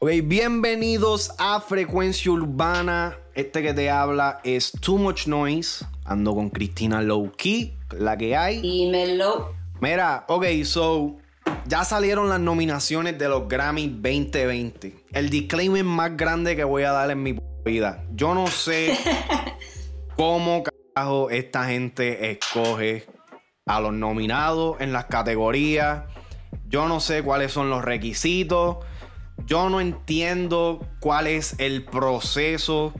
Ok, bienvenidos a Frecuencia Urbana. Este que te habla es Too Much Noise. Ando con Cristina Lowkey, la que hay. Y Melo. Mira, ok, so ya salieron las nominaciones de los Grammy 2020. El disclaimer más grande que voy a dar en mi vida. Yo no sé cómo carajo esta gente escoge a los nominados en las categorías. Yo no sé cuáles son los requisitos. Yo no entiendo cuál es el proceso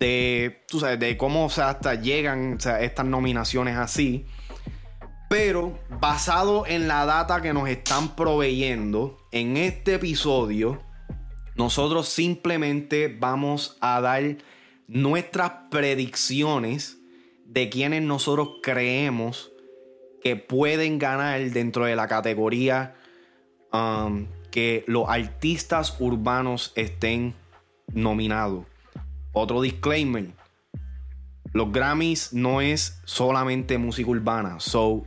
de, de cómo hasta llegan estas nominaciones así. Pero basado en la data que nos están proveyendo en este episodio, nosotros simplemente vamos a dar nuestras predicciones de quienes nosotros creemos que pueden ganar dentro de la categoría um, que los artistas urbanos estén nominados. Otro disclaimer. Los Grammys no es solamente música urbana. So,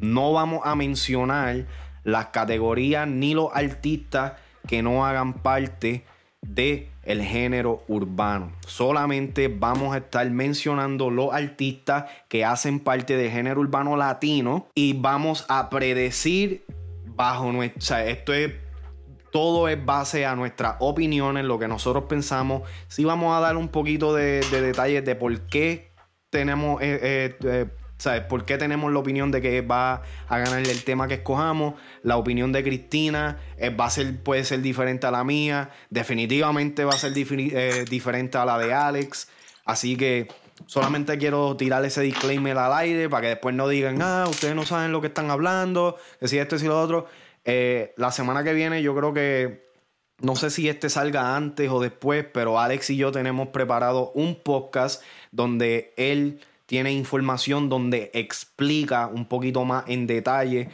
no vamos a mencionar las categorías ni los artistas que no hagan parte de el género urbano. Solamente vamos a estar mencionando los artistas que hacen parte del género urbano latino y vamos a predecir bajo nuestra, esto es todo es base a nuestras opiniones, lo que nosotros pensamos. Sí vamos a dar un poquito de, detalles de por qué tenemos eh, eh, eh, ¿Sabes? ¿Por qué tenemos la opinión de que va a ganar el tema que escojamos? La opinión de Cristina eh, va a ser, puede ser diferente a la mía. Definitivamente va a ser eh, diferente a la de Alex. Así que solamente quiero tirar ese disclaimer al aire para que después no digan, ah, ustedes no saben lo que están hablando, decir esto y lo otro. Eh, la semana que viene yo creo que no sé si este salga antes o después, pero Alex y yo tenemos preparado un podcast donde él tiene información donde explica un poquito más en detalle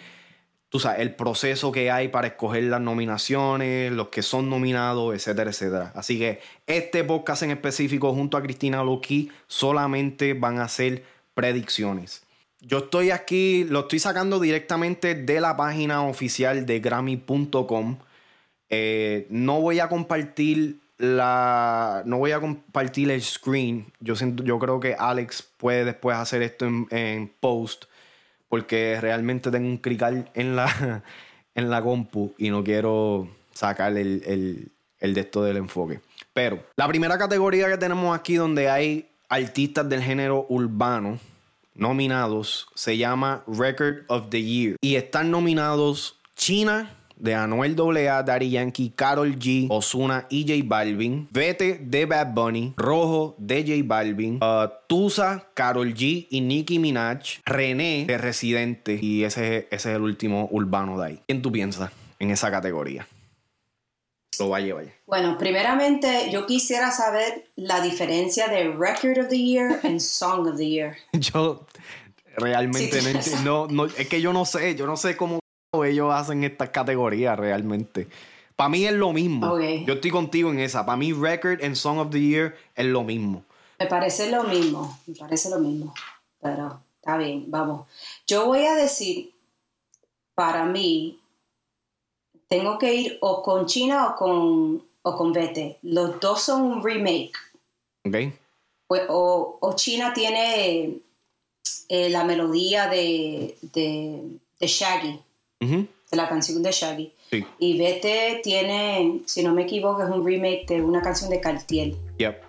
tú sabes, el proceso que hay para escoger las nominaciones, los que son nominados, etcétera, etcétera. Así que este podcast en específico junto a Cristina Loki solamente van a ser predicciones. Yo estoy aquí, lo estoy sacando directamente de la página oficial de Grammy.com. Eh, no voy a compartir la no voy a compartir el screen. Yo siento, yo creo que Alex puede después hacer esto en, post. Porque realmente tengo un crical en la, en la compu y no quiero sacar el, el de esto del enfoque. Pero la primera categoría que tenemos aquí donde hay artistas del género urbano nominados se llama Record of the Year. Y están nominados China, de Anuel AA, Daddy Yankee, Carol G, Osuna y J Balvin, Vete de Bad Bunny, Rojo de J Balvin, uh, Tusa, Carol G y Nicki Minaj, René de Residente y ese, ese es el último urbano de ahí. ¿Quién tú piensas en esa categoría? Lo va a llevar. Bueno, primeramente yo quisiera saber la diferencia de Record of the Year y Song of the Year. yo realmente no, no, es que yo no sé, yo no sé cómo ellos hacen estas categorías realmente. Para mí es lo mismo. Yo estoy contigo en esa. Para mí, Record and Song of the Year es lo mismo. Me parece lo mismo. Me parece lo mismo. Pero está bien, vamos. Yo voy a decir, para mí, tengo que ir o con China o con, o con Vete. Los dos son un remake. Ok. Pues, o, China tiene eh, la melodía de, de, de Shaggy de la canción de Shaggy. Y Vete tiene, si no me equivoco, es un remake de una canción de Cartier. Yep.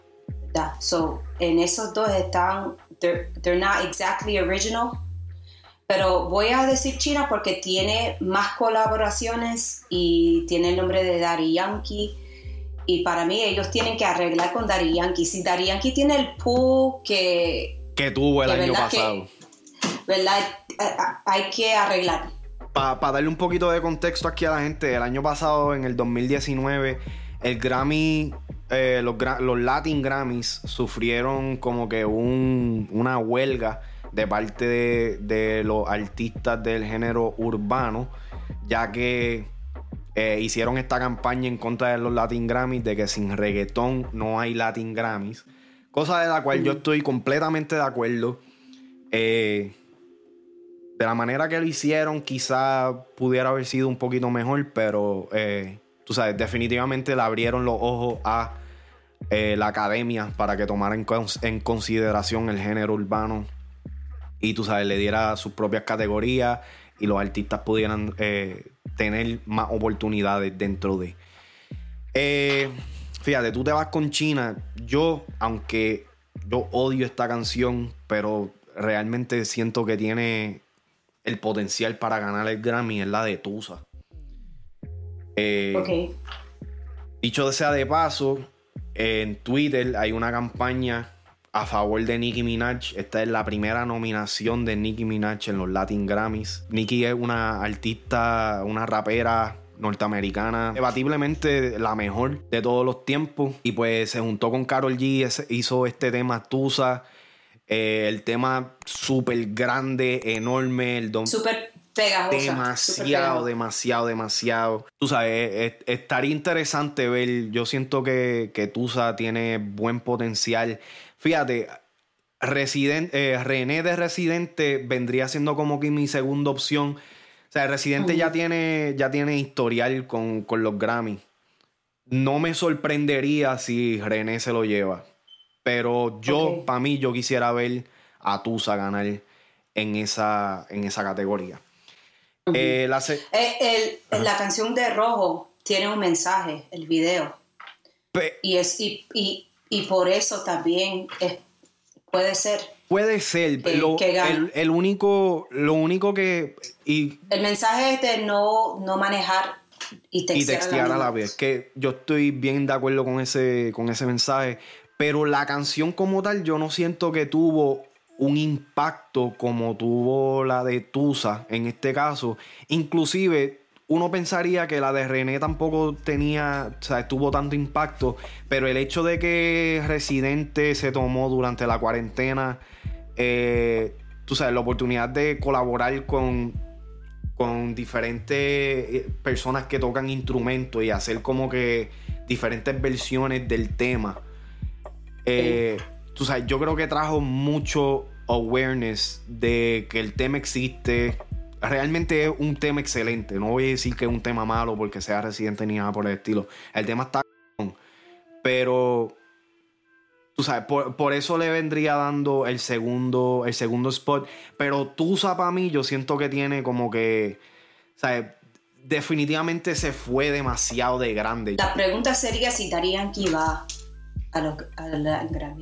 So, en esos dos están, they're, they're not exactly original, pero voy a decir China porque tiene más colaboraciones y tiene el nombre de Daddy Yankee. Y para mí ellos tienen que arreglar con Daddy Yankee. Si Daddy Yankee tiene el pool que... Que tuvo el año pasado. ¿Verdad? Eh, eh, hay que arreglar para darle un poquito de contexto aquí a la gente, el año pasado, en el 2019, el Grammy, eh, los, Latin Grammys sufrieron como que una huelga de parte de, los artistas del género urbano, ya que eh, hicieron esta campaña en contra de los Latin Grammys, de que sin reggaetón no hay Latin Grammys, cosa de la cual yo estoy completamente de acuerdo. Eh, de la manera que lo hicieron, quizá pudiera haber sido un poquito mejor, pero eh, tú sabes, definitivamente le abrieron los ojos a eh, la academia para que tomara en, consideración el género urbano y tú sabes, le diera sus propias categorías y los artistas pudieran eh, tener más oportunidades dentro de. fíjate, tú te vas con China. Yo, aunque yo odio esta canción, pero realmente siento que tiene el potencial para ganar el Grammy es la de Tusa. Eh, Dicho sea de paso, en Twitter hay una campaña a favor de Nicki Minaj. Esta es la primera nominación de Nicki Minaj en los Latin Grammys. Nicki es una artista, una rapera norteamericana, debatiblemente la mejor de todos los tiempos. Y pues se juntó con Carol G, hizo este tema Tusa eh, el tema súper grande, enorme, el don. Súper pegajoso. Demasiado, demasiado, demasiado. Tú sabes, estaría interesante ver. Yo siento que, que Tusa tiene buen potencial. Fíjate, eh, René de Residente vendría siendo como que mi segunda opción. O sea, Residente ya, tiene, ya tiene historial con, con los Grammy. No me sorprendería si René se lo lleva. Pero yo, para mí, yo quisiera ver a Tusa ganar en esa, en esa categoría. Eh, eh, la, canción de Rojo tiene un mensaje, el video. y, es, y, por eso también puede ser. Puede ser, pero el, único, lo único que... Y, el mensaje es de no, no manejar y textear, a la, vez. Que yo estoy bien de acuerdo con ese, con ese mensaje, pero la canción como tal, yo no siento que tuvo un impacto como tuvo la de Tusa en este caso. Inclusive, uno pensaría que la de René tampoco tenía, o sea, tuvo tanto impacto, pero el hecho de que Residente se tomó durante la cuarentena, eh, tú sabes, la oportunidad de colaborar con, con diferentes eh, personas que tocan instrumentos y hacer como que diferentes versiones del tema eh, tú sabes, yo creo que trajo mucho awareness de que el tema existe. Realmente es un tema excelente. No voy a decir que es un tema malo porque sea residente ni nada por el estilo. El tema está. Pero. Tú sabes, por, eso le vendría dando el segundo, el segundo spot. Pero Tusa para mí, yo siento que tiene como que. ¿Sabes? Definitivamente se fue demasiado de grande. La pregunta sería si Darían va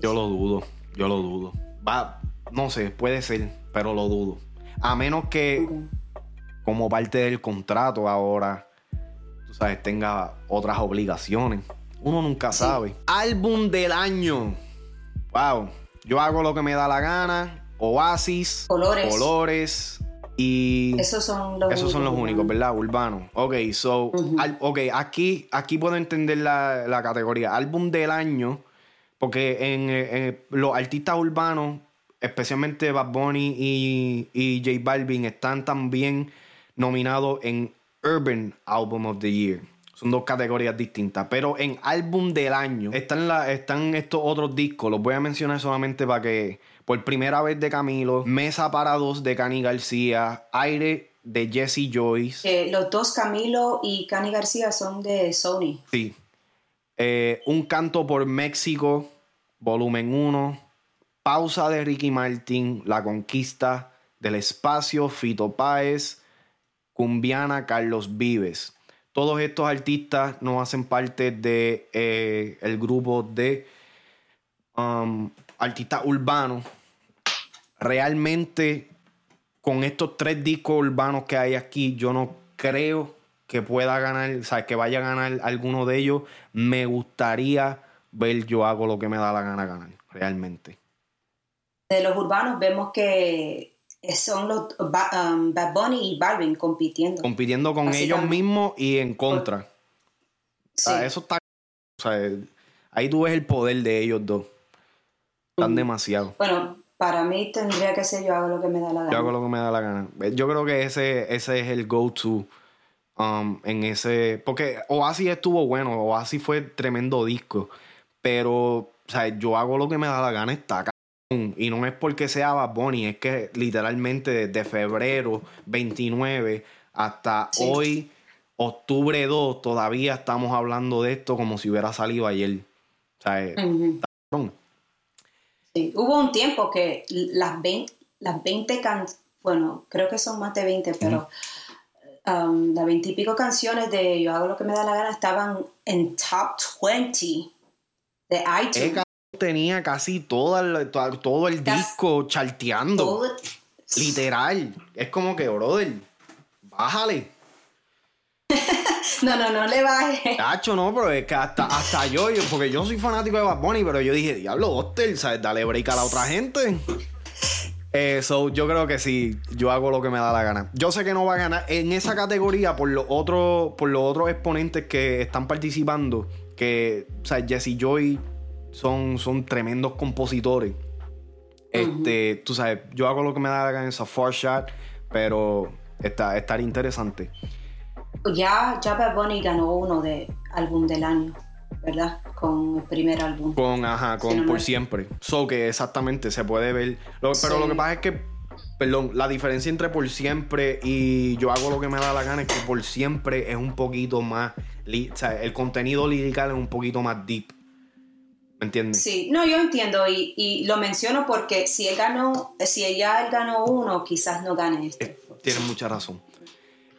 yo lo dudo, yo lo dudo. Va, no sé, puede ser, pero lo dudo. A menos que, como parte del contrato ahora, tú sabes, tenga otras obligaciones. Uno nunca sabe. Álbum del año. Wow. Yo hago lo que me da la gana. Oasis. Colores. Colores. Y esos son los, esos son los únicos, ¿verdad? Urbanos. Ok, so, ok, aquí, aquí puedo entender la, la, categoría. Álbum del año, porque en, los artistas urbanos, especialmente Bad Bunny y, y J Balvin, están también nominados en Urban Album of the Year. Son dos categorías distintas. Pero en álbum del año están, la, están estos otros discos. Los voy a mencionar solamente para que por primera vez de Camilo, Mesa para dos de Cani García, Aire de Jesse Joyce. los dos Camilo y Cani García son de Sony. Sí. Eh, un canto por México, volumen 1. Pausa de Ricky Martin, La Conquista del Espacio, Fito Páez, Cumbiana, Carlos Vives. Todos estos artistas no hacen parte de eh, el grupo de um, artistas urbanos realmente con estos tres discos urbanos que hay aquí, yo no creo que pueda ganar, o sea, que vaya a ganar alguno de ellos. Me gustaría ver yo hago lo que me da la gana ganar, realmente. De los urbanos vemos que son los um, Bad Bunny y Balvin compitiendo. Compitiendo con ellos mismos y en contra. eso está... O sea, ahí tú ves el poder de ellos dos. Están demasiado. Bueno, para mí tendría que ser yo hago lo que me da la gana. Yo hago lo que me da la gana. Yo creo que ese, ese es el go-to um, en ese... Porque Oasis estuvo bueno, Oasis fue tremendo disco, pero, o sea, yo hago lo que me da la gana, está acá. Y no es porque sea Bad Bunny, es que literalmente desde febrero 29 hasta hoy, octubre 2, todavía estamos hablando de esto como si hubiera salido ayer. O sea, eh, sí. Hubo un tiempo que las 20, las 20 canciones, bueno, creo que son más de 20, pero um, las 20 y pico canciones de Yo hago lo que me da la gana estaban en top 20 de iTunes tenía casi todo el, todo el disco charteando. Literal. Es como que, brother, bájale. no, no, no le baje. Cacho, no, pero es que hasta, hasta yo, porque yo soy fanático de Bad Bunny, pero yo dije, diablo, hostel, ¿sabes? Dale break a la otra gente. Eso, yo creo que sí, yo hago lo que me da la gana. Yo sé que no va a ganar en esa categoría por los otros, por los otros exponentes que están participando. Que, o sea, Jesse Joy son, son tremendos compositores. Este, tú sabes, yo hago lo que me da la gana en esa four shot, pero está, estaría interesante. Ya, ya Bad Bunny ganó uno de álbum del año, ¿verdad? Con el primer álbum. Con, ajá, con Por Siempre. So que exactamente se puede ver. pero lo que pasa es que, perdón, la diferencia entre Por Siempre y Yo hago lo que me da la gana es que Por Siempre es un poquito más. O sea, el contenido lirical es un poquito más deep. ¿Me entiendes? Sí, no, yo entiendo y, lo menciono porque si él ganó, si ella él ganó uno, quizás no gane este. Eh, tienes mucha razón.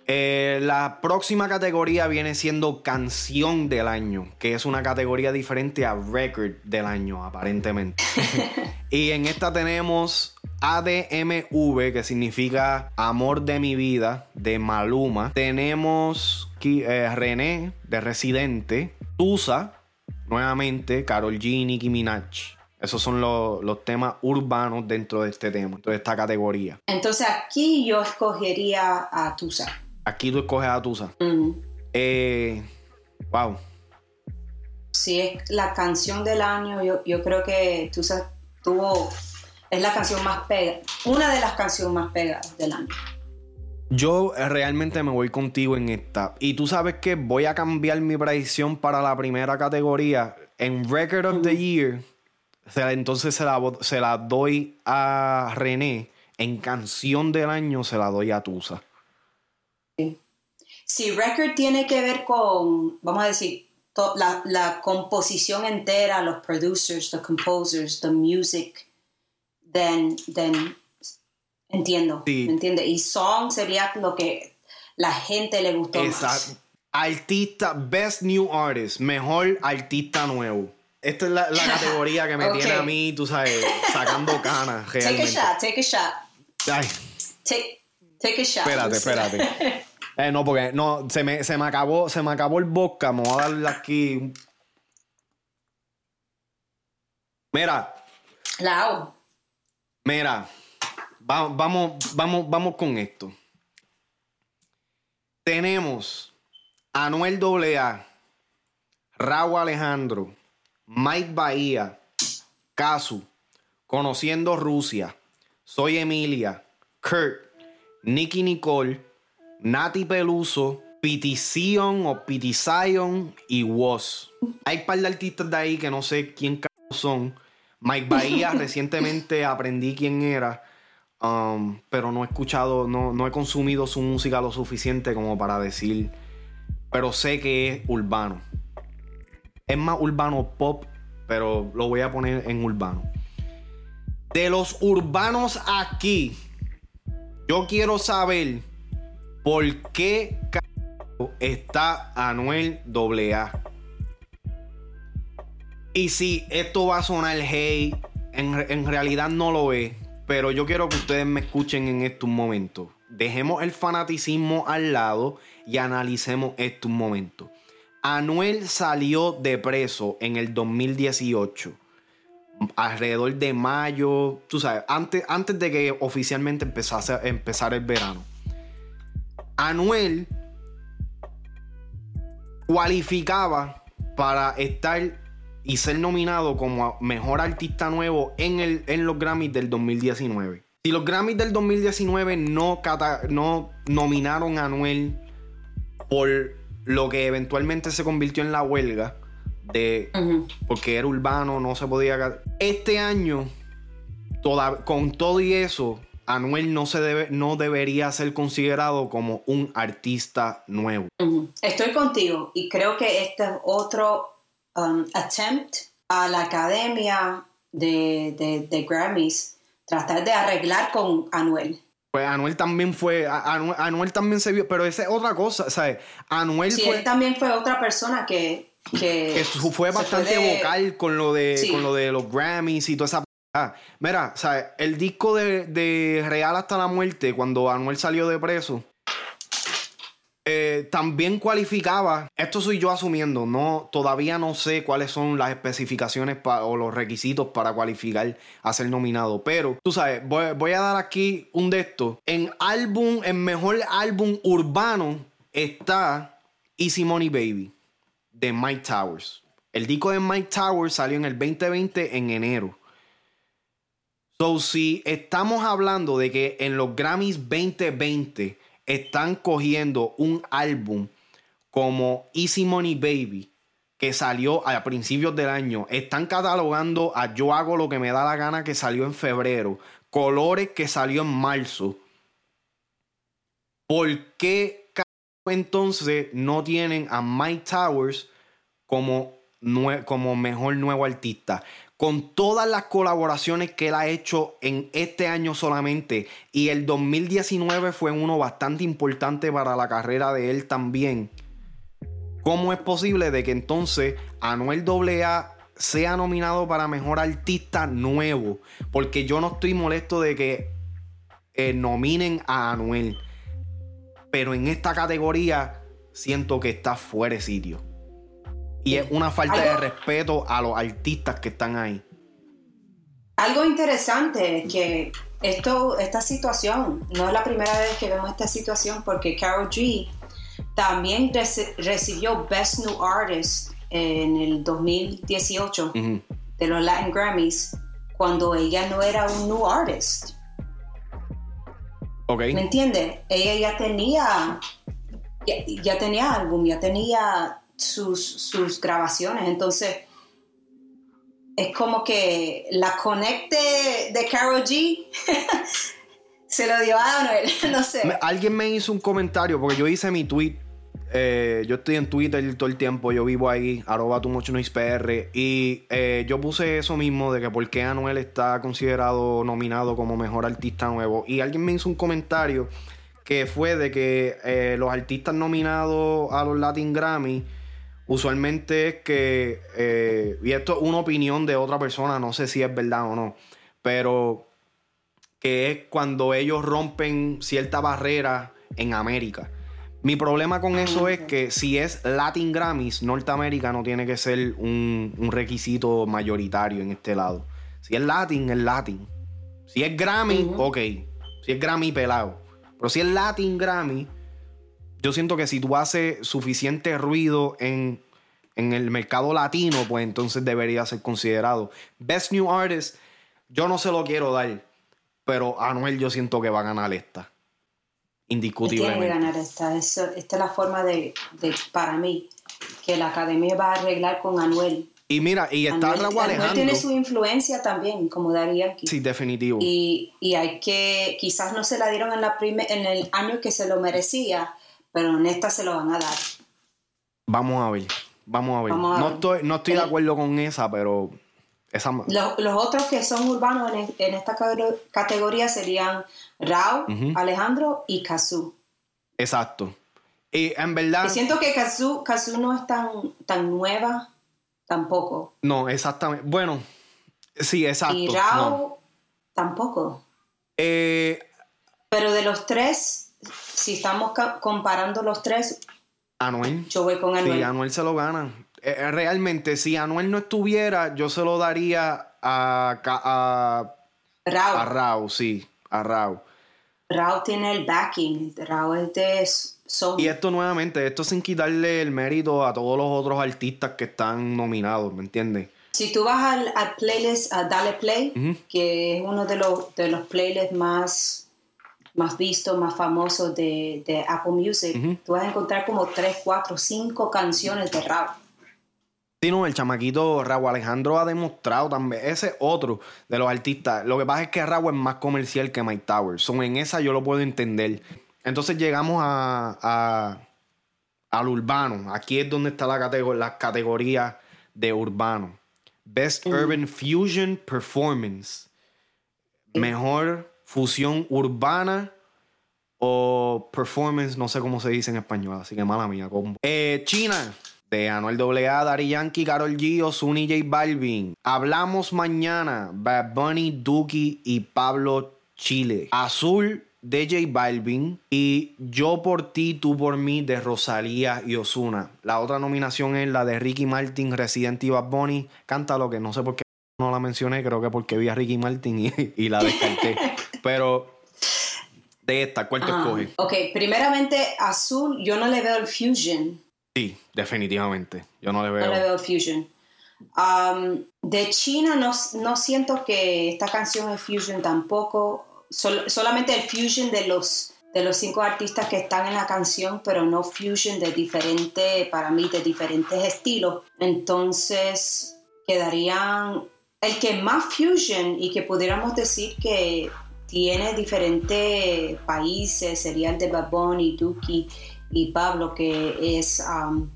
Eh, la próxima categoría viene siendo canción del año, que es una categoría diferente a record del año, aparentemente. y en esta tenemos ADMV, que significa Amor de mi vida, de Maluma. Tenemos eh, René, de Residente. Tusa, nuevamente Carol G, Nicki Minaj. Esos son los, temas urbanos dentro de este tema, de esta categoría. Entonces aquí yo escogería a Tusa. Aquí tú escoges a Tusa. Eh, wow. Si es la canción del año, yo, creo que Tusa tuvo. Es la canción más pega. Una de las canciones más pegadas del año. Yo realmente me voy contigo en esta. Y tú sabes que voy a cambiar mi predicción para la primera categoría. En Record of the Year, entonces se la, se la doy a René. En Canción del Año se la doy a Tusa. Si Record tiene que ver con, vamos a decir, la, la composición entera, los producers, the composers, the music, then, then Entiendo, ¿me entiendes? Y song sería lo que la gente le gustó Exacto. Artista, Best New Artist, mejor artista nuevo. Esta es la, categoría que me tiene a mí, tú sabes, sacando canas. Take a shot, take a shot. Take, take a shot. Espérate, espérate. eh, no, porque no, se me, se me acabó, se me acabó el vodka. Me voy a darle aquí. Mira. Lao. Mira vamos, vamos, vamos con esto. Tenemos a Anuel AA, Raúl Alejandro, Mike Bahía, Casu, Conociendo Rusia, Soy Emilia, Kurt, Nicky Nicole, Nati Peluso, Pitición o Pitizion y Woz. Hay un par de artistas de ahí que no sé quién son. Mike Bahía recientemente aprendí quién era. Um, pero no he escuchado, no, he consumido su música lo suficiente como para decir, pero sé que es urbano. Es más urbano pop, pero lo voy a poner en urbano. De los urbanos aquí, yo quiero saber por qué está Anuel AA. Y si esto va a sonar hey, en, en realidad no lo es pero yo quiero que ustedes me escuchen en estos momentos. Dejemos el fanaticismo al lado y analicemos esto un momento. Anuel salió de preso en el 2018. Alrededor de mayo, tú sabes, antes, antes de que oficialmente empezase empezar el verano. Anuel cualificaba para estar y ser nominado como mejor artista nuevo en, el, en los Grammys del 2019. Si los Grammys del 2019 no, no nominaron a Anuel por lo que eventualmente se convirtió en la huelga, de, porque era urbano, no se podía. Este año con todo y eso, Anuel no, se debe, no debería ser considerado como un artista nuevo. Estoy contigo y creo que este es otro um, attempt a la academia de, de, Grammys tratar de arreglar con Anuel. Pues Anuel también fue, Anuel, también se vio, pero esa es otra cosa, ¿sabes? Anuel sí, él también fue otra persona que... Que, fue bastante vocal con lo, de, con lo de los Grammys y toda esa Ah, mira, ¿sabes? El disco de, Real hasta la muerte, cuando Anuel salió de preso, eh, también cualificaba, esto soy yo asumiendo, no, todavía no sé cuáles son las especificaciones o los requisitos para cualificar a ser nominado, pero tú sabes, voy, a dar aquí un de estos. En álbum, en mejor álbum urbano está Easy Money Baby de Mike Towers. El disco de Mike Towers salió en el 2020 en enero. So, si estamos hablando de que en los Grammys 2020 están cogiendo un álbum como Easy Money Baby, que salió a principios del año, están catalogando a Yo hago lo que me da la gana, que salió en febrero, Colores, que salió en marzo. ¿Por qué entonces no tienen a Mike Towers como, como mejor nuevo artista? Con todas las colaboraciones que él ha hecho en este año solamente. Y el 2019 fue uno bastante importante para la carrera de él también. ¿Cómo es posible de que entonces Anuel AA sea nominado para mejor artista nuevo? Porque yo no estoy molesto de que eh, nominen a Anuel. Pero en esta categoría siento que está fuera de sitio. Y es una falta de respeto a los artistas que están ahí. Algo interesante es que esto, esta situación, no es la primera vez que vemos esta situación porque Carol G también recibió Best New Artist en el 2018 de los Latin Grammys cuando ella no era un new artist. Okay. ¿Me entiendes? Ella ya tenía ya tenía álbum, ya tenía sus, grabaciones. Entonces, es como que la conecte de Carol G se lo dio a Anuel, no sé. Alguien me hizo un comentario, porque yo hice mi tweet. Eh, yo estoy en Twitter todo el tiempo, yo vivo ahí, arroba tu mucho PR. Y eh, yo puse eso mismo de que por qué Anuel está considerado nominado como mejor artista nuevo. Y alguien me hizo un comentario que fue de que eh, los artistas nominados a los Latin Grammy usualmente es que, eh, y esto es una opinión de otra persona, no sé si es verdad o no, pero que es cuando ellos rompen cierta barrera en América. Mi problema con eso es que si es Latin Grammys, Norteamérica no tiene que ser un, requisito mayoritario en este lado. Si es Latin, es Latin. Si es Grammy, ok. Si es Grammy, pelado. Pero si es Latin Grammy, yo siento que si tú haces suficiente ruido en, el mercado latino, pues entonces debería ser considerado. Best New Artist, yo no se lo quiero dar, pero Anuel yo siento que va a ganar esta. Indiscutiblemente. Tiene que ganar esta. esta es la forma de, para mí, que la academia va a arreglar con Anuel. Y mira, y está Raúl Alejandro. tiene su influencia también, como Daría aquí. Sí, definitivo. Y, y, hay que, quizás no se la dieron en, la en el año que se lo merecía, pero en esta se lo van a dar. Vamos a ver, vamos a ver. no, Estoy, no estoy de acuerdo con esa, pero esa... Los, los otros que son urbanos en, esta categoría serían Raúl, Alejandro y Kazú. Exacto. Y en verdad... Y siento que Kazú, no es tan, tan nueva tampoco. No, exactamente. Bueno, sí, exacto. Y Raúl tampoco. Eh, pero de los tres, si estamos comparando los tres, Anuel. Yo voy con Anuel. Sí, Anuel se lo gana. Eh, eh, realmente, si Anuel no estuviera, yo se lo daría a, a, Rao. A Rao, sí, a Rao. Rao tiene el backing, Rao es de Sony. Y esto nuevamente, esto sin quitarle el mérito a todos los otros artistas que están nominados, ¿me entiendes? Si tú vas al, playlist, a Dale Play, que es uno de los, de los playlists más más visto, más famoso de, Apple Music, tú vas a encontrar como 3, 4, 5 canciones de rap. Sí, no, el chamaquito Raúl Alejandro ha demostrado también. Ese es otro de los artistas. Lo que pasa es que Raúl es más comercial que Mike Towers. Son en esa yo lo puedo entender. Entonces llegamos a, a- al urbano. Aquí es donde está la categoría de urbano. Best Urban Fusion Performance. Mejor fusión urbana o performance, no sé cómo se dice en español, así que mala mía. combo. Eh, China, de Anuel AA, Daddy Yankee, Karol G, Ozuna y J Balvin. Hablamos mañana, Bad Bunny, Duki y Pablo Chile. Azul de J Balvin y Yo por ti, tú por mí de Rosalía y Ozuna. La otra nominación es la de Ricky Martin, Resident Bad Bunny. Cántalo que no sé por qué no la mencioné, creo que porque vi a Ricky Martin y, y la descarté. Pero de esta, ¿cuál te Ah, escoges? ok, primeramente, azul, yo no le veo el fusion. Sí, definitivamente. Yo no le veo. No le veo el fusion. Um, de China no, no siento que esta canción es fusion tampoco. Sol- solamente el fusion de los, de los cinco artistas que están en la canción, pero no fusion de diferentes, para mí, de diferentes estilos. Entonces, quedarían el que más fusion y que pudiéramos decir que tiene diferentes países sería el de Bad Bunny, Duki y Pablo, que es um,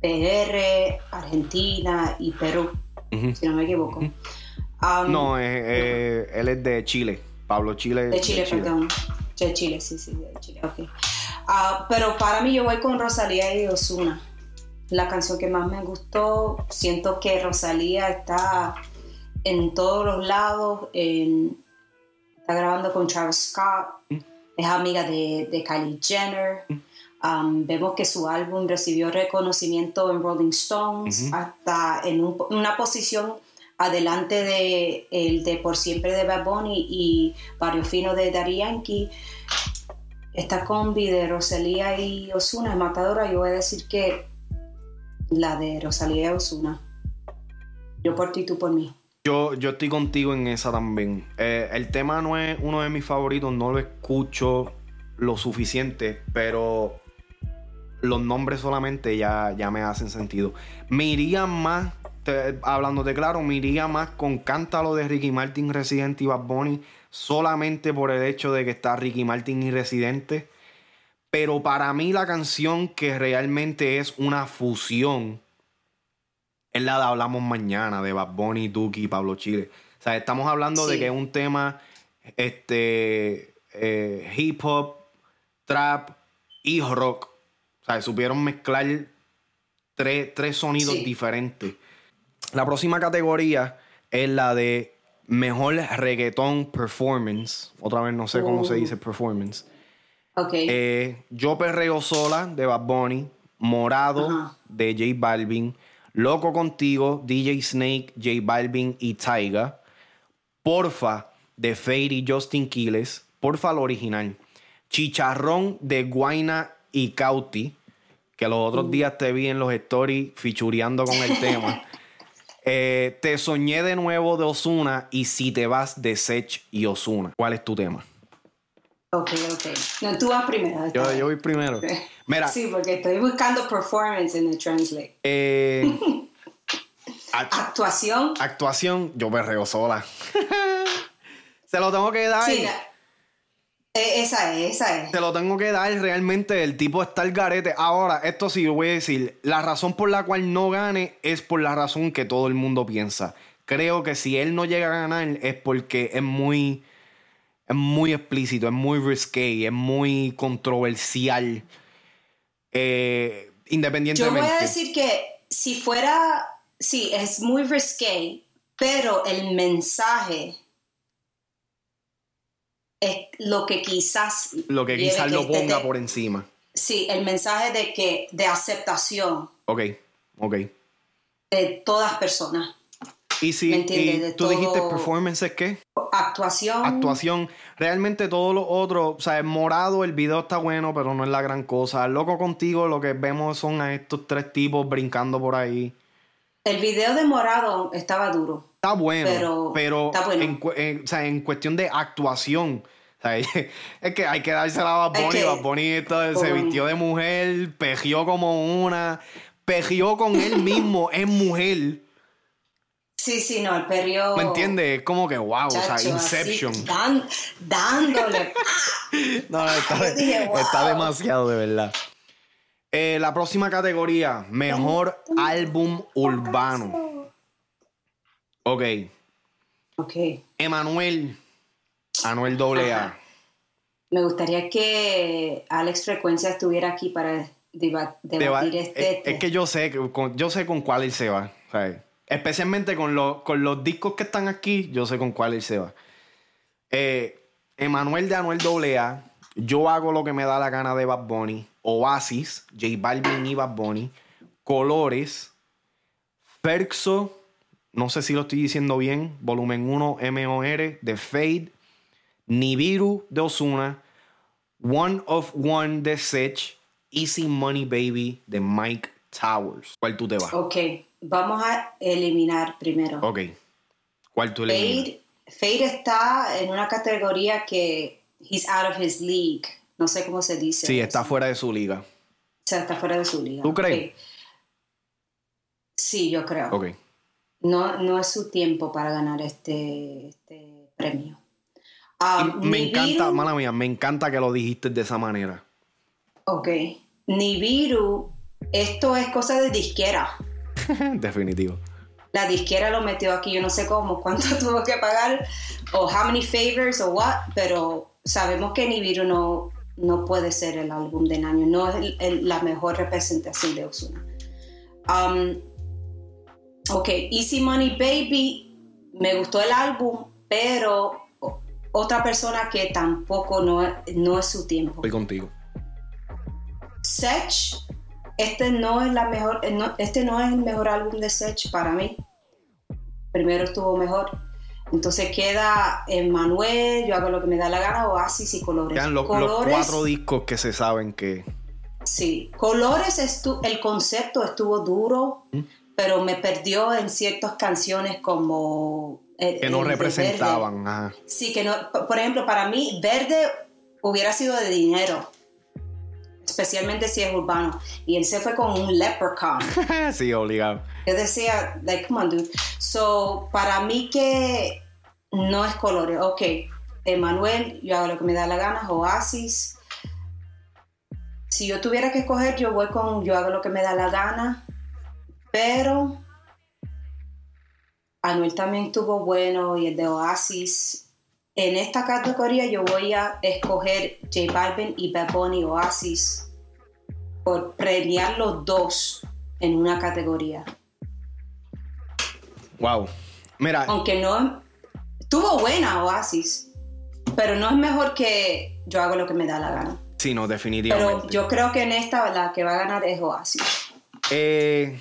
PR, Argentina y Perú, si no me equivoco. Um, No, eh, eh, él es de Chile. Pablo Chile. de Chile, perdón. De Chile, sí, sí, de Chile, ok. Ah, pero para mí yo voy con Rosalía y Osuna. La canción que más me gustó, siento que Rosalía está en todos los lados, en- está grabando con Travis Scott, es amiga de, de Kylie Jenner. Um, vemos que su álbum recibió reconocimiento en Rolling Stones, hasta en un- una posición adelante de el de Por Siempre de Bad Bunny y Barrio Fino de Daddy Yankee. Esta combi de Rosalía y Osuna es matadora. Yo voy a decir que la de Rosalía y Osuna. Yo por ti, tú por mí. Yo, yo estoy contigo en esa también. Eh, el tema no es uno de mis favoritos, no lo escucho lo suficiente, pero los nombres solamente ya, ya me hacen sentido. Me iría más, te- hablándote claro, me iría más con Cántalo de Ricky Martin, Residente y Bad Bunny, solamente por el hecho de que está Ricky Martin y Residente. Pero para mí la canción que realmente es una fusión es la de Hablamos Mañana, de Bad Bunny, Duki y Pablo Chile. O sea, estamos hablando de que es un tema este, eh, hip hop, trap y rock. O sea, supieron mezclar tres, tres sonidos Sí. diferentes. La próxima categoría es la de Mejor Reggaeton Performance. Otra vez no sé cómo se Oh. dice performance. Ok. Eh, Yo Perreo Sola de Bad Bunny, Morado de J Balvin, Loco Contigo, DJ Snake, J Balvin y Taiga, Porfa de Fade y Justin Quiles, Porfa el original, Chicharrón de Guaina y Cauti, que los otros días te vi en los stories fichureando con el tema. Eh, te soñé de nuevo de Osuna y si te vas de Sech y Osuna. ¿Cuál es tu tema? ok, ok. No, tú vas primero. Yo, yo voy primero. Mira, Sí, porque estoy buscando performance en el translate. eh, act- Actuación. actuación, yo perreo sola. Se lo tengo que dar. Sí, la- eh, esa es, esa es. Se lo tengo que dar realmente. El tipo está al garete. Ahora, esto sí lo voy a decir. La razón por la cual no gane es por la razón que todo el mundo piensa. Creo que si él no llega a ganar es porque es muy. Es muy explícito, es muy risque, es muy controversial. Eh, Yo independientemente. voy a decir que si fuera, sí, es muy risque, pero el mensaje es lo que quizás lo que quizás que lo esté ponga de- por encima. Sí, el mensaje de que de aceptación Ok, ok. de todas personas. Y si ¿Me entiendes? y De tú dijiste performance es qué? Actuación. Actuación. Realmente todo lo otro, o sea, es morado, el video está bueno, pero no es la gran cosa. Loco contigo, lo que vemos son a estos tres tipos brincando por ahí. El video de Morado estaba duro. Está bueno, pero, Pero- está bueno. En, en- o sea, en cuestión de actuación, o sea, es que hay que dársela a Bad Bunny. que- Bad Bunny se vistió de mujer, pegió como una, pegió con él mismo, es mujer. Sí, sí, no, el periodo. ¿Me entiendes? Es como que wow, o sea, Inception. dándole. no, no, está, demasiado, de verdad. Eh, la próxima categoría, mejor álbum urbano. Ok. Ok. Emanuel, Anuel AA. Me gustaría que Alex Frecuencia estuviera aquí para debatir este. Es, que yo sé, yo sé con cuál él se va. Especialmente con, con los discos que están aquí, yo sé con cuál él se va. Eh, Emanuel de Anuel AA, Yo hago lo que me da la gana de Bad Bunny, Oasis, J Balvin y Bad Bunny, Colores, Ferxo, no sé si lo estoy diciendo bien, volumen 1 MOR de Fade, Nibiru de Osuna, One of One de Sech, Easy Money Baby de Mike Towers. ¿Cuál tú te vas? Ok, vamos a eliminar primero. Ok. ¿Cuál tú eliminas? Fade, está en una categoría que he's out of his league. No sé cómo se dice. Sí, está fuera de su liga. O sea, está fuera de su liga. ¿Tú crees? Sí, yo creo. Ok. No, no es su tiempo para ganar este, este premio. Um, me encanta, mala mía, me encanta que lo dijiste de esa manera. Ok. Nibiru, esto es cosa de disquera. Definitivo. La disquera lo metió aquí, yo no sé cómo, cuánto tuvo que pagar, o how many favors, o what, pero sabemos que Nibiru no, no puede ser el álbum del año, no es la mejor representación de Osuna. Um, ok, Easy Money Baby, me gustó el álbum, pero otra persona que tampoco no, no es su tiempo. Estoy contigo. Sech, este no es la mejor, eh, este no es el mejor álbum de Sech para mí. Primero estuvo mejor. Entonces queda Manuel, yo hago lo que me da la gana, Oasis y Colores. Quedan los, cuatro discos que se saben que. Sí, Colores, el concepto estuvo duro, ¿Mm? pero me perdió en ciertas canciones como. Eh, que no representaban. Sí, que no. Por ejemplo, para mí, Verde hubiera sido de dinero especialmente si es urbano. Y él se fue con un leprechaun. sí, obligado. Yo decía, like, come on, dude. So, para mí que no es colores. Ok, Emanuel, yo hago lo que me da la gana, Oasis. Si yo tuviera que escoger, yo voy con yo hago lo que me da la gana. Pero Anuel también estuvo bueno y el de Oasis en esta categoría yo voy a escoger J Balvin y Bad Bunny Oasis por premiar los dos en una categoría. Wow. Mira. Aunque no tuvo buena Oasis, pero no es mejor que yo hago lo que me da la gana. Sí, no, definitivamente. Pero yo creo que en esta la que va a ganar es Oasis. Eh,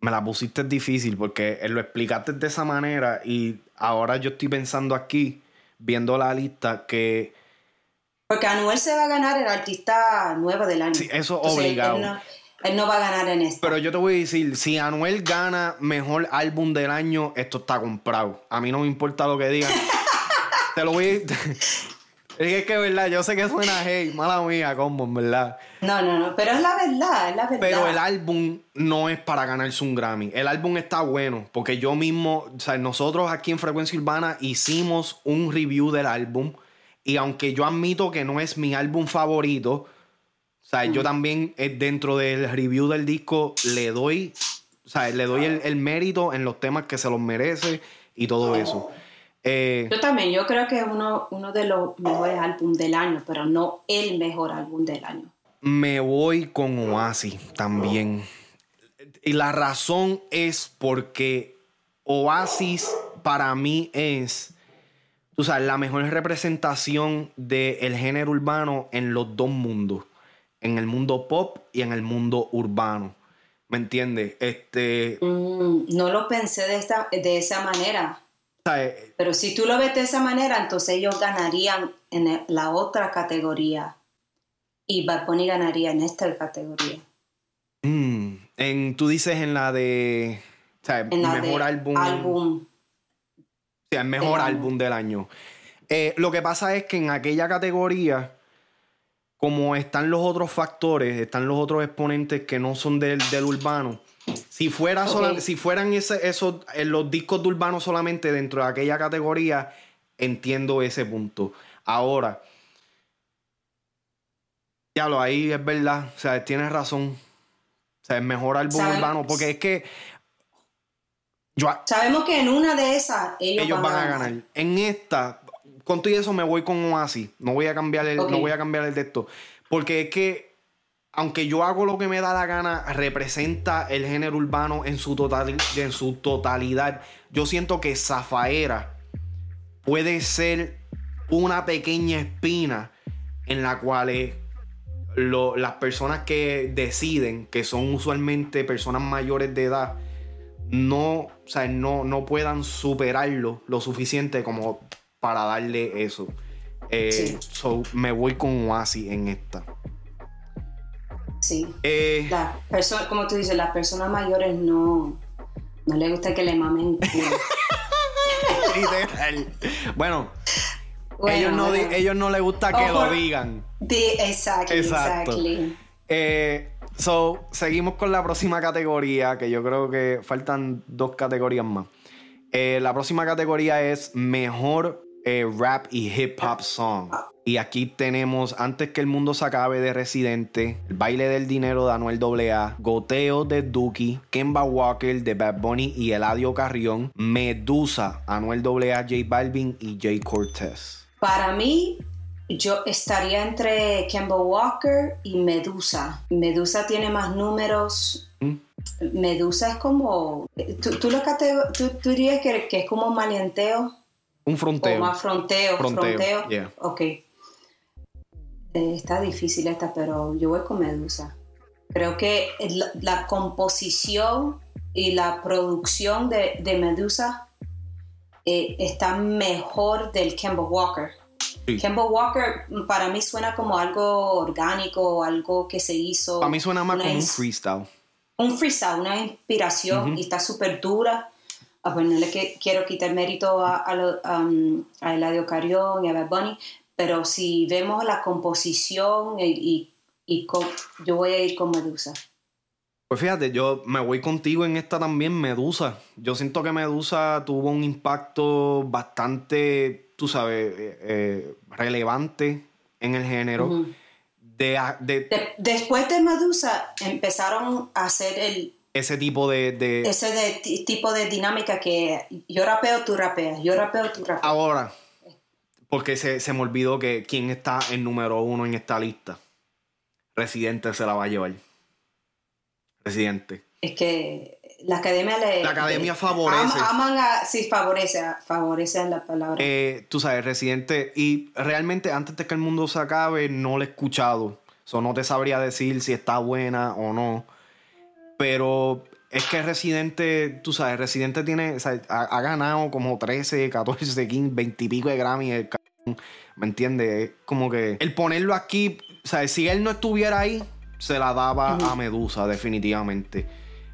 me la pusiste difícil porque lo explicaste de esa manera y ahora yo estoy pensando aquí, viendo la lista, que... Porque Anuel se va a ganar el artista nuevo del año. Sí, eso obligado. Él no, va a ganar en esto. Pero yo te voy a decir, si Anuel gana mejor álbum del año, esto está comprado. A mí no me importa lo que digan. te lo voy a... Es que, verdad, yo sé que suena hey, mala mía, combo, verdad. No, no, no, pero es la verdad, es la verdad. Pero el álbum no es para ganarse un Grammy. El álbum está bueno, porque yo mismo, o sea, nosotros aquí en Frecuencia Urbana hicimos un review del álbum. Y aunque yo admito que no es mi álbum favorito, o sea, yo también eh, dentro del review del disco le doy, o sea, le doy el, el mérito en los temas que se los merece y todo eso. Eh, yo también, yo creo que es uno, uno de los mejores álbumes del año, pero no el mejor álbum del año. Me voy con Oasis también. Y la razón es porque Oasis para mí es, tú sabes, la mejor representación del género urbano en los dos mundos. En el mundo pop y en el mundo urbano. ¿Me entiendes? Este... Mm, no lo pensé de, esta, de esa manera. Pero si tú lo ves de esa manera, entonces ellos ganarían en la otra categoría y Bad Bunny ganaría en esta categoría. Mm, en, tú dices en la de... O sea, mejor álbum. álbum. O sea, el mejor álbum del año. Eh, lo que pasa es que en aquella categoría como están los otros factores, están los otros exponentes que no son del, del urbano. Si, fuera Ok. si fueran ese, esos, eh, los discos de urbano solamente dentro de aquella categoría, entiendo ese punto. Ahora, ya lo ahí es verdad, o sea, tienes razón. O sea, es mejor álbum urbano, porque es que yo, Sabemos que en una de esas ellos, ellos van a ganar. En esta, con todo y eso me voy con Oasis. No voy a cambiar el, Ok. no voy a cambiar el de esto. Porque es que, aunque yo hago lo que me da la gana, representa el género urbano en su, total, en su totalidad. Yo siento que Zafaera puede ser una pequeña espina en la cual eh, lo- las personas que deciden, que son usualmente personas mayores de edad, no, o sea, no, no puedan superarlo lo suficiente como para darle eso. Eh, Sí. so, me voy con Oasis en esta. Sí. Eh, Las personas, como tú dices, las personas mayores no, no les gusta que le mamen. bueno, Bueno, ellos, no bueno. ellos no les gusta que lo digan. Di- exactly, Exacto. exactly. Eh, so, seguimos con la próxima categoría, que yo creo que faltan dos categorías más. Eh, la próxima categoría es mejor eh, rap y hip hop song. Y aquí tenemos Antes que el mundo se acabe de Residente, El baile del dinero de Anuel AA, Goteo de Duki, Kemba Walker de Bad Bunny y Eladio Carrión, Medusa, Anuel AA, J Balvin y Jay Cortez. Para mí, yo estaría entre Kemba Walker y Medusa. Medusa tiene más números. ¿Mm? Medusa es como. ¿Tú, tú lo tú, tú dirías que, que es como maleanteo? Un O fronteo. más fronteo. Fronteo, Fronteo. yeah. Ok. Eh, está difícil esta, pero yo voy con Medusa. Creo que la, la composición y la producción de, de Medusa eh, está mejor del Kemba Walker. Sí. Kemba Walker mm, para mí suena como algo orgánico, algo que se hizo. Para mí suena más como un freestyle. un freestyle, una inspiración y está súper dura. Ah, pues no le que- quiero quitar mérito a, a, lo- um, a Eladio Carrión y a Bad Bunny, pero si vemos la composición y, y- y yo voy a ir con Medusa. Pues fíjate, yo me voy contigo en esta también, Medusa. Yo siento que Medusa tuvo un impacto bastante, tú sabes, eh, eh, relevante en el género. Ujú. de, de De- después de Medusa empezaron a hacer el, ese tipo de... de- ese de- ti- tipo de dinámica que yo rapeo, tú rapeas, yo rapeo, tú rapeas. Ahora, porque se, se me olvidó que quién está en número uno en esta lista. Residente se la va a llevar. Residente. Es que la academia le... La academia le- favorece. am- aman a... Sí, favorece, favorece la palabra. Eh, tú sabes, Residente. Y realmente antes de que el mundo se acabe, no la he escuchado. So, no te sabría decir si está buena o no. Pero es que Residente, tú sabes, Residente tiene, o sea, ha, ha ganado como 13, 14, 15, 20 y pico de Grammy. el ¿Me entiendes? Es como que el ponerlo aquí, o sea, si él no estuviera ahí, se la daba a Medusa, definitivamente.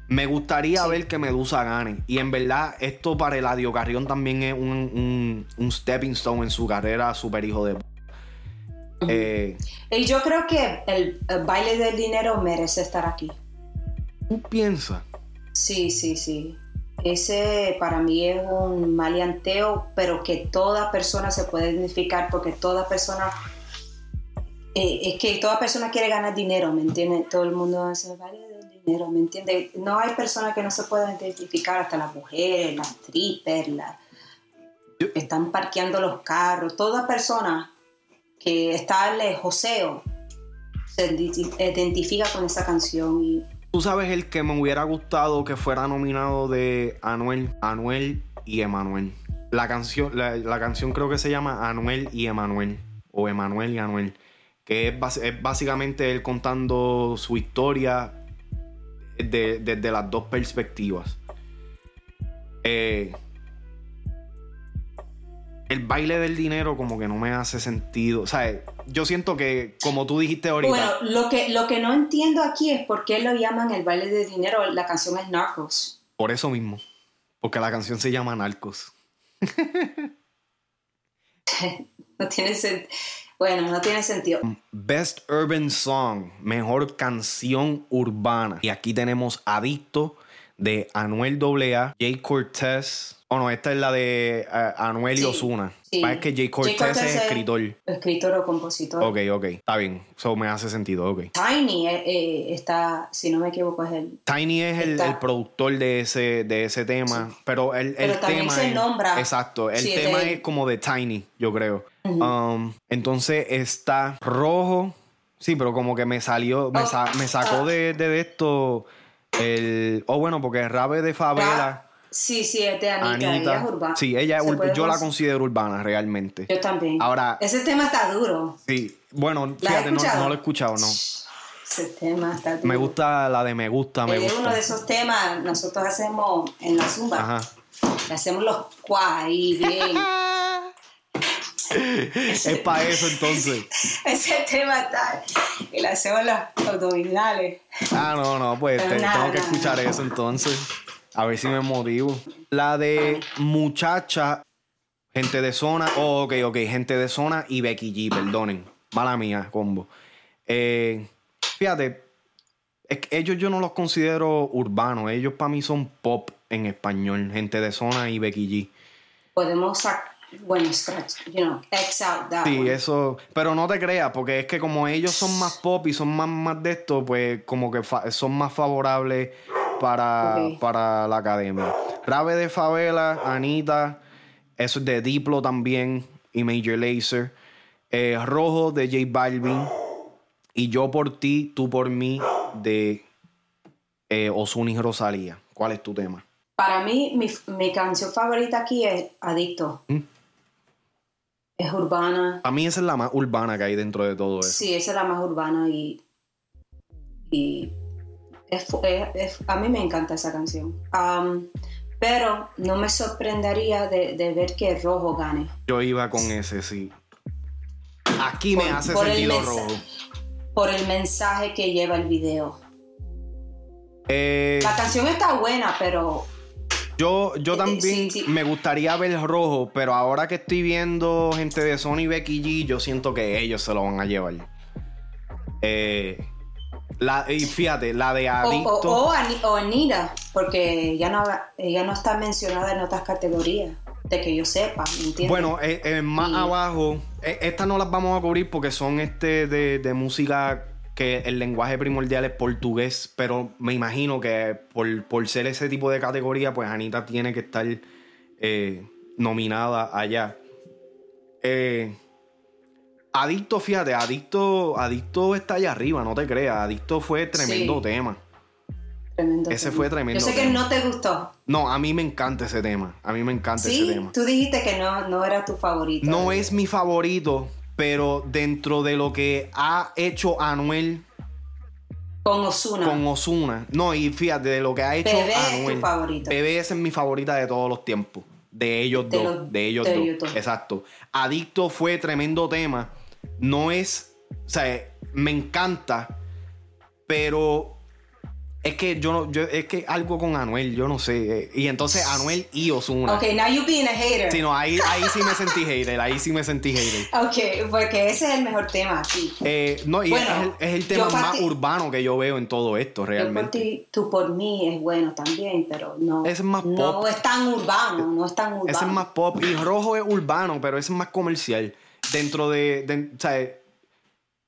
Me gustaría Sí. ver que Medusa gane. Y en verdad, esto para Eladio Carrión también es un, un, un stepping stone en su carrera super hijo de... Eh, Y yo creo que el, el baile del dinero merece estar aquí. ¿Tú piensas? Sí, sí, sí. Ese para mí es un maleanteo, pero que toda persona se puede identificar porque toda persona... eh, es que toda persona quiere ganar dinero, ¿me entiendes? Todo el mundo el baile del dinero, ¿me entiendes? No hay personas que no se puedan identificar, hasta las mujeres, las que están parqueando los carros. Toda persona que está el joseo se identi- identifica con esa canción y Tú sabes el que me hubiera gustado que fuera nominado de Anuel, Anuel y Emanuel. La canción, la, canción creo que se llama Anuel y Emanuel. O Emanuel y Anuel. Que es, básicamente él contando su historia de- desde las dos perspectivas. Eh, el baile del dinero como que no me hace sentido. O sea, yo siento que, como tú dijiste ahorita... Bueno, lo que, lo que no entiendo aquí es por qué lo llaman el baile de dinero. La canción es Narcos. Por eso mismo. Porque la canción se llama Narcos. No tiene sentido. Bueno, no tiene sentido. Best Urban Song, mejor canción urbana. Y aquí tenemos Adicto de Anuel AA, Jay Cortez. Oh, no, esta es la de uh, Anuel y Sí, Osuna. sí. Es que Jay Cortez, Jay Cortez es es- escritor. Escritor o compositor. Ok, ok. Está bien. Eso me hace sentido, ok. Tiny eh, eh, está, si no me equivoco, es el. Tiny es el, productor de ese, de ese tema, pero el, el también tema se es, nombra. Exacto, el es tema es como de Tiny, yo creo. Um, entonces está rojo, sí, pero como que me salió, me, Oh, sa- me sacó ah. de, de esto el... Oh, bueno, porque Rabe de Favela, Sí, sí, es de Anita. Ella es urbana. Sí, ella es ¿Se ur- yo la cons- considero urbana realmente. Yo también. Ahora- Ese tema está duro. Sí, bueno, ¿La has fíjate, no, lo he escuchado, no. Ese tema está duro. Me gusta la de me gusta, me es uno gusta. de esos temas nosotros hacemos en la zumba. Ajá. Le hacemos los cuá ahí bien. Es para eso entonces. Ese tema está. Y le hacemos los abdominales. Ah, no, no, pues Pero te- nada, tengo que nada. escuchar eso entonces. A ver si me motivo. La de muchacha, gente de zona. Oh, ok, ok, gente de zona y Becky G, perdonen. Mala mía, combo. Eh, fíjate, es que ellos yo no los considero urbanos. Ellos para mí son pop en español. Gente de zona y Becky G. Podemos sacar. Bueno, scratch. You know, X out that Sí, one. eso. Pero no te creas, porque es que como ellos son más pop y son más, más de esto, pues como que son más favorables para, para la academia. Rabe de Favela, Anita, eso es de Diplo también y Major Lazer. Eh, Rojo de J Balvin. Y Yo por ti, tú por mí de eh, Ozuna y Rosalía. ¿Cuál es tu tema? Para mí, mi, mi canción favorita aquí es Adicto. ¿Mm? Es urbana. A mí esa es la más urbana que hay dentro de todo eso. Sí, esa es la más urbana y. Y. es fu- es- es- a mí me encanta esa canción. Pero no me sorprendería de, de ver que Rojo gane. Yo iba con ese, sí. Aquí me Por- hace por el sentido rojo. Por el mensaje que lleva el video. Eh, La canción está buena, pero. yo, yo eh, también sí, sí. me gustaría ver rojo, pero ahora que estoy viendo gente de Sony y Becky G, yo siento que ellos se lo van a llevar. Eh, la, y fíjate, la de Adicto. o, o o Anita, porque ella no, ella no está mencionada en otras categorías, de que yo sepa, ¿me entiendes? Bueno, eh, eh, más Y- abajo, eh, estas no las vamos a cubrir porque son este de, de música que el lenguaje primordial es portugués, pero me imagino que por, por ser ese tipo de categoría, pues Anita tiene que estar eh, nominada allá. Eh, Adicto, fíjate, Adicto, Adicto está allá arriba, no te creas. Adicto fue tremendo Sí. tema. Tremendo ese tema. fue tremendo Yo sé que tema. no te gustó. No, a mí me encanta ese tema. A mí me encanta ese tema. tú dijiste que no, no era tu favorito. No es mi favorito, pero dentro de lo que ha hecho Anuel Con Osuna. con Osuna. No, y fíjate, de lo que ha hecho Bebé es tu Anuel. favorito. Bebé es mi favorita de todos los tiempos. De ellos De dos. los- de ellos de dos. ellos dos. Exacto. Adicto fue tremendo tema. No es. O sea, me encanta. Pero. Es que yo no. Yo, es que algo con Anuel, yo no sé. eh, Y entonces Anuel y Osuna. Ok, now you being a hater. Sí, no, ahí, ahí sí me sentí hater. Ahí sí me sentí hater. Ok, porque ese es el mejor tema aquí. Eh, no, y Bueno, es, el, es el tema más urbano que yo veo en todo esto, Yo por realmente. ti, tú por mí es bueno también, pero no. Es más No pop. es tan urbano, no es tan urbano. Ese es más pop y rojo es urbano, pero ese es más comercial. Dentro de, de- o sea,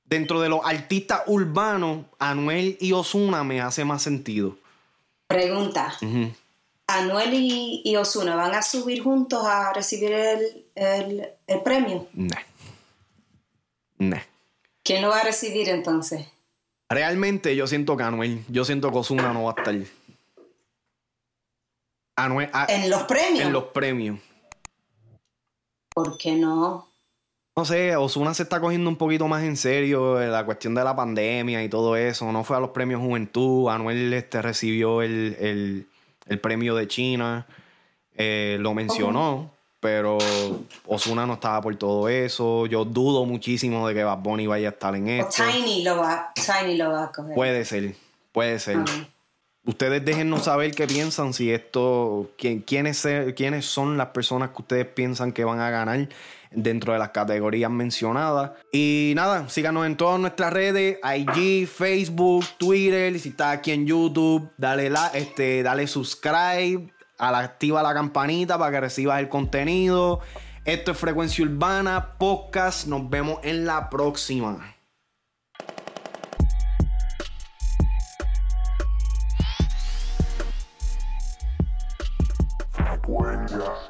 dentro de los artistas urbanos, Anuel y Osuna me hace más sentido. Pregunta. Anuel y, y Osuna van a subir juntos a recibir el, el- el premio. Nah. Nah. ¿Quién lo va a recibir entonces? Realmente yo siento que Anuel, yo siento que Osuna no va a estar. Anuel, a- En los premios. en los premios. ¿Por qué no? No sé, Osuna se está cogiendo un poquito más en serio eh, la cuestión de la pandemia y todo eso. No fue a los premios Juventud. Anuel este, recibió el, el- el premio de China. Eh, lo mencionó, pero Osuna no estaba por todo eso. Yo dudo muchísimo de que Bad Bunny vaya a estar en O esto. Tiny lo va, Tiny lo va a coger. Puede ser, puede ser. Ustedes déjennos saber qué piensan, si esto, quién, quiénes, quiénes son las personas que ustedes piensan que van a ganar dentro de las categorías mencionadas. Y nada, síganos en todas nuestras redes, IG, Facebook, Twitter, si estás aquí en YouTube, dale, la, este, dale subscribe, activa la campanita para que recibas el contenido. Esto es Frecuencia Urbana, podcast, nos vemos en la próxima. Frecuencia